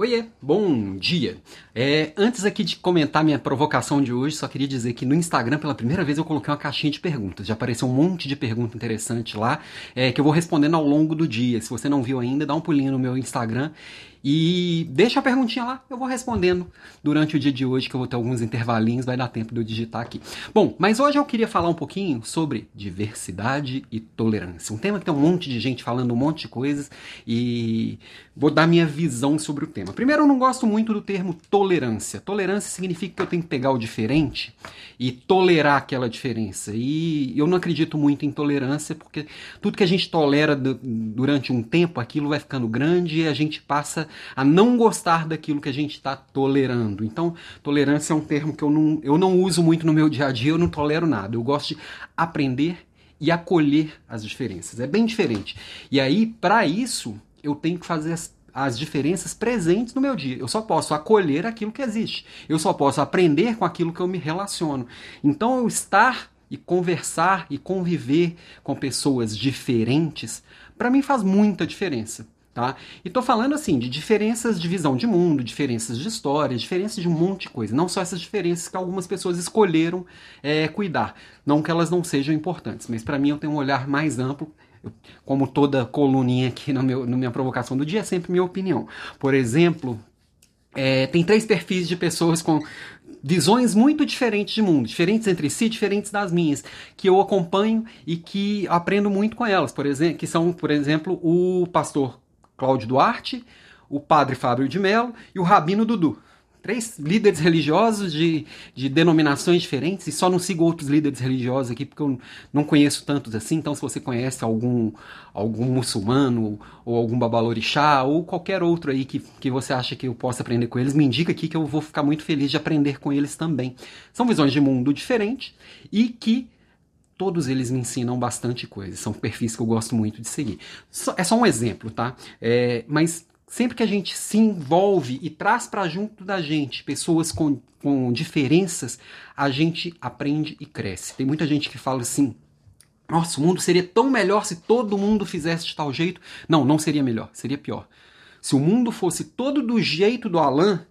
Oiê, bom dia! É, antes aqui de comentar minha provocação de hoje, só queria dizer que no Instagram, pela primeira vez, eu coloquei uma caixinha de perguntas. Já apareceu um monte de pergunta interessante lá, é, que eu vou respondendo ao longo do dia. Se você não viu ainda, dá um pulinho no meu Instagram e deixa a perguntinha lá, eu vou respondendo durante o dia de hoje, que eu vou ter alguns intervalinhos, vai dar tempo de eu digitar aqui. Bom, mas hoje eu queria falar um pouquinho sobre diversidade e tolerância. Um tema que tem um monte de gente falando um monte de coisas e vou dar minha visão sobre o tema. Primeiro, eu não gosto muito do termo tolerância. Tolerância significa que eu tenho que pegar o diferente e tolerar aquela diferença. E eu não acredito muito em tolerância, porque tudo que a gente tolera durante um tempo, aquilo vai ficando grande e a gente passa a não gostar daquilo que a gente está tolerando. Então, tolerância é um termo que eu não, eu não uso muito no meu dia a dia, eu não tolero nada. Eu gosto de aprender e acolher as diferenças. É bem diferente. E aí, para isso, eu tenho que fazer as, as diferenças presentes no meu dia. Eu só posso acolher aquilo que existe. Eu só posso aprender com aquilo que eu me relaciono. Então, eu estar e conversar e conviver com pessoas diferentes, para mim faz muita diferença. Tá? E tô falando assim de diferenças de visão de mundo, diferenças de história, diferenças de um monte de coisa. Não só essas diferenças que algumas pessoas escolheram é, cuidar. Não que elas não sejam importantes, mas para mim eu tenho um olhar mais amplo. Como toda coluninha aqui no meu, na minha provocação do dia, é sempre minha opinião. Por exemplo, é, tem três perfis de pessoas com visões muito diferentes de mundo, diferentes entre si, diferentes das minhas, que eu acompanho e que aprendo muito com elas. Por exemplo, que são, por exemplo, o pastor Cláudio Duarte, o padre Fábio de Mello e o Rabino Dudu. Três líderes religiosos de, de denominações diferentes, e só não sigo outros líderes religiosos aqui, porque eu não conheço tantos assim. Então, se você conhece algum, algum muçulmano, ou algum babalorixá, ou qualquer outro aí que, que você acha que eu possa aprender com eles, me indica aqui que eu vou ficar muito feliz de aprender com eles também. São visões de mundo diferentes e que todos eles me ensinam bastante coisa. São perfis que eu gosto muito de seguir. É só um exemplo, tá? É, mas sempre que a gente se envolve e traz para junto da gente pessoas com, com diferenças, a gente aprende e cresce. Tem muita gente que fala assim. Nossa, o mundo seria tão melhor se todo mundo fizesse de tal jeito. Não, não seria melhor, seria pior. Se o mundo fosse todo do jeito do Alan,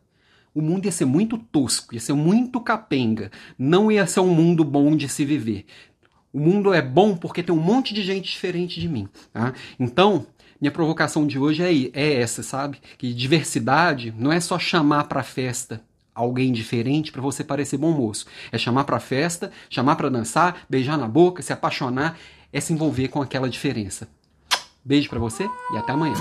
o mundo ia ser muito tosco, ia ser muito capenga. Não ia ser um mundo bom de se viver. O mundo é bom porque tem um monte de gente diferente de mim. Tá? Então, minha provocação de hoje é, é essa, sabe? Que diversidade não é só chamar para festa alguém diferente para você parecer bom moço. É chamar para festa, chamar para dançar, beijar na boca, se apaixonar, é se envolver com aquela diferença. Beijo para você e até amanhã.